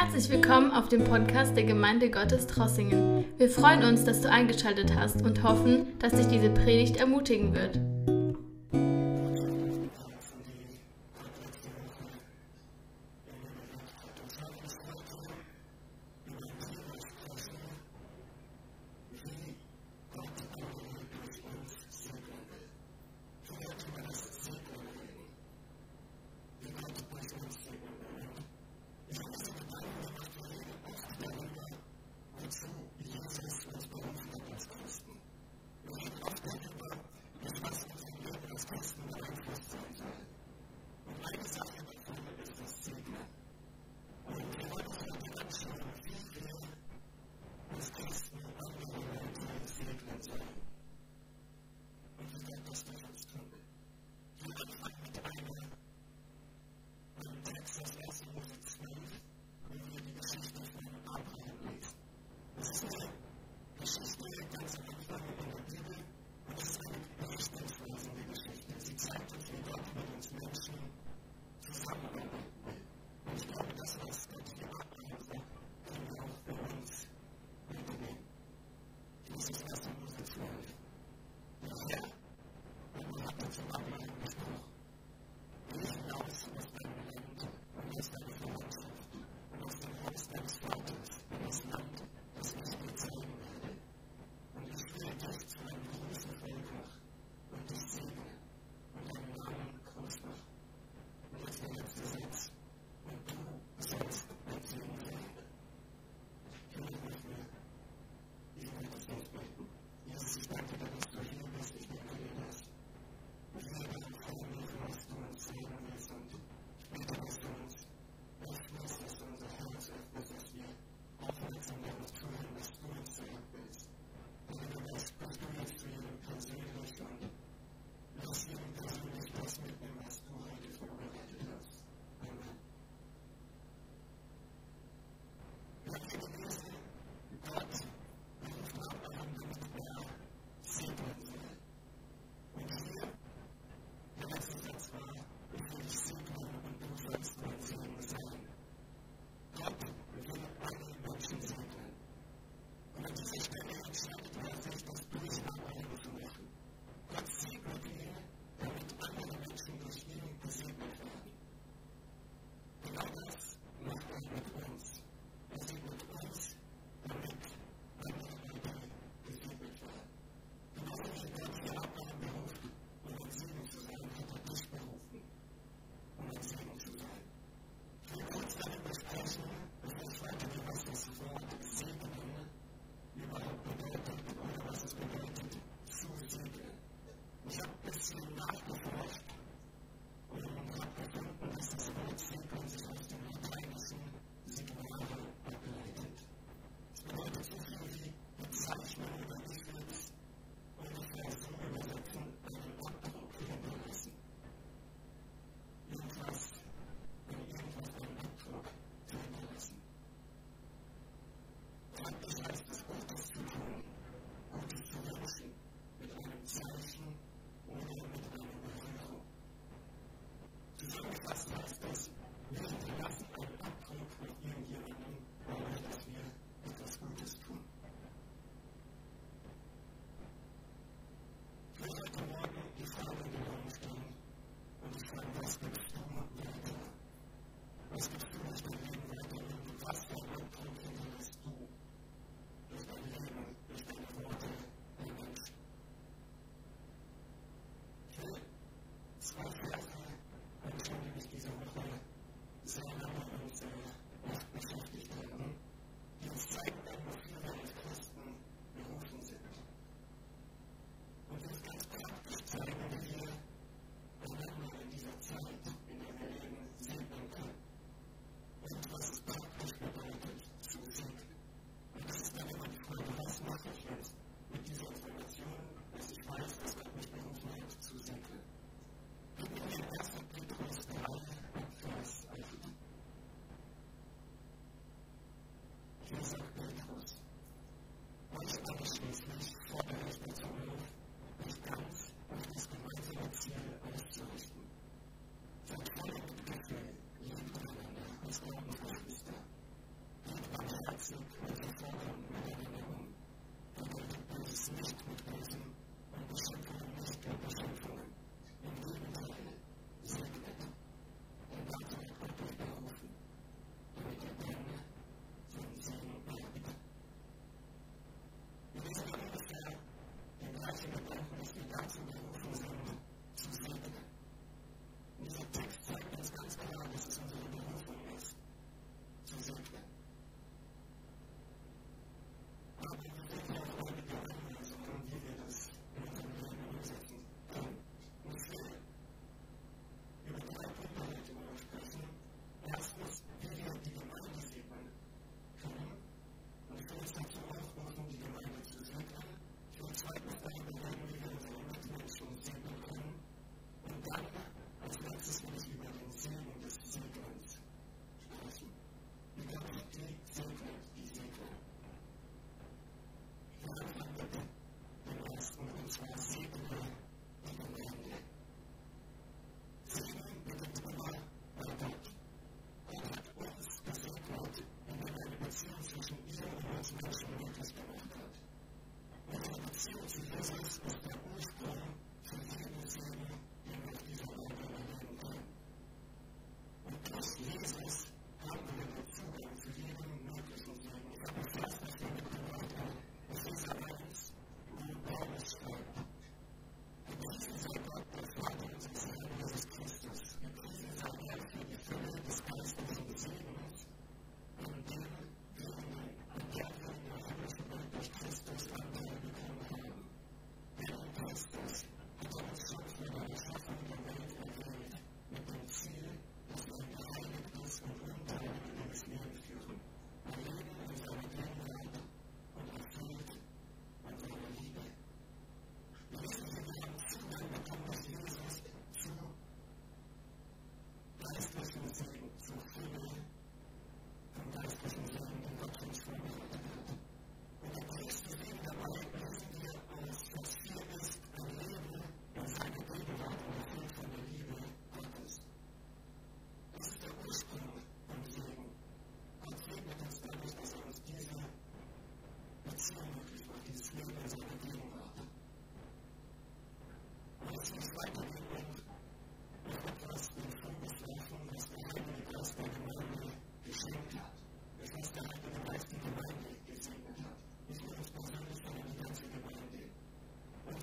Herzlich willkommen auf dem Podcast der Gemeinde Gottes Trossingen. Wir freuen uns, dass du eingeschaltet hast und hoffen, dass dich diese Predigt ermutigen wird.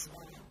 this morning.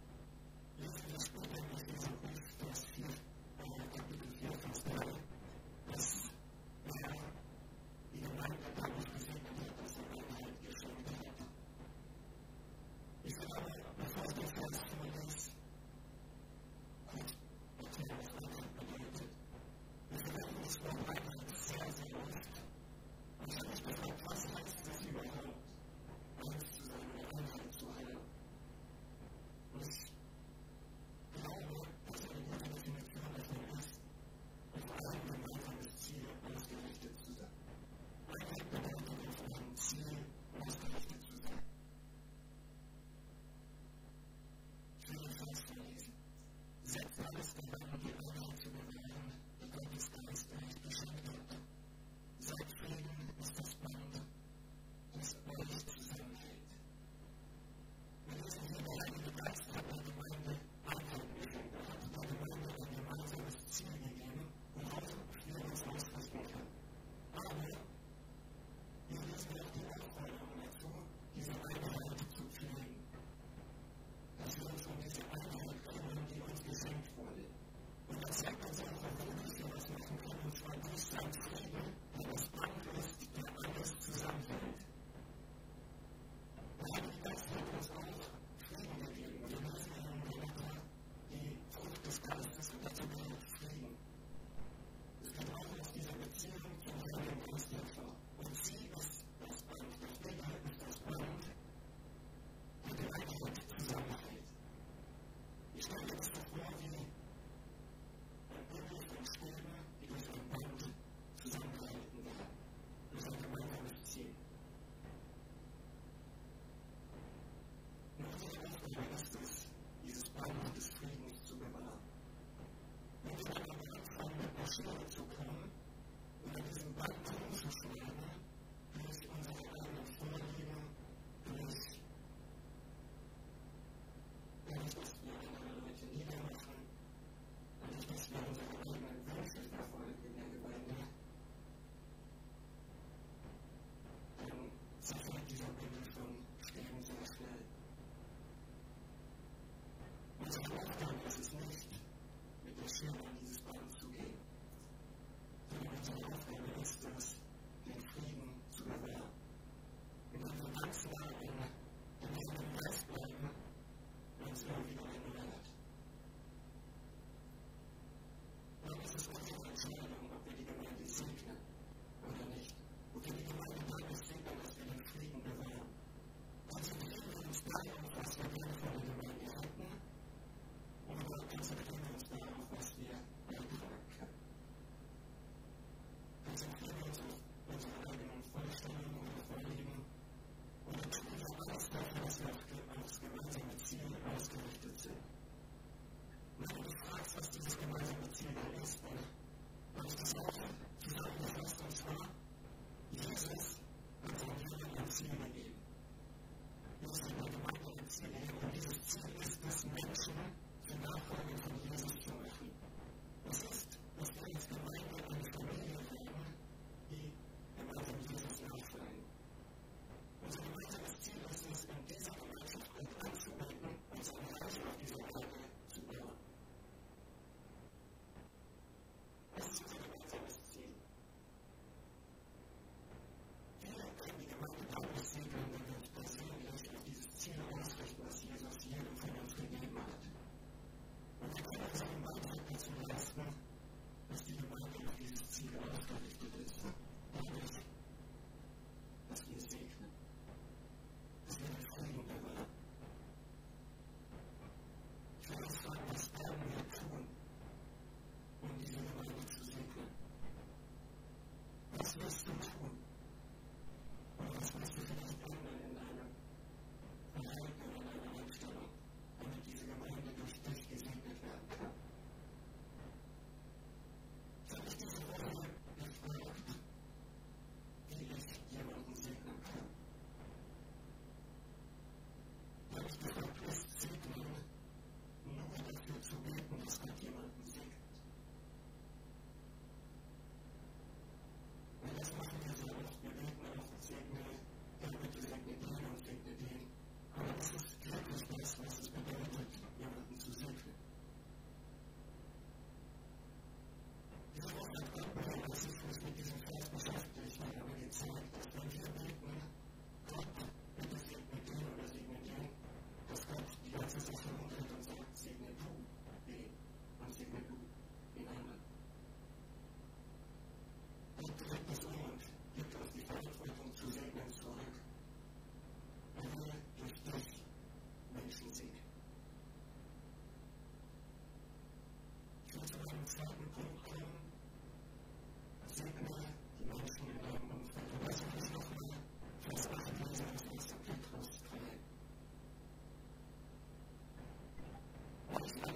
It's a lifetime, it's a. It will shine.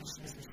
Jesus.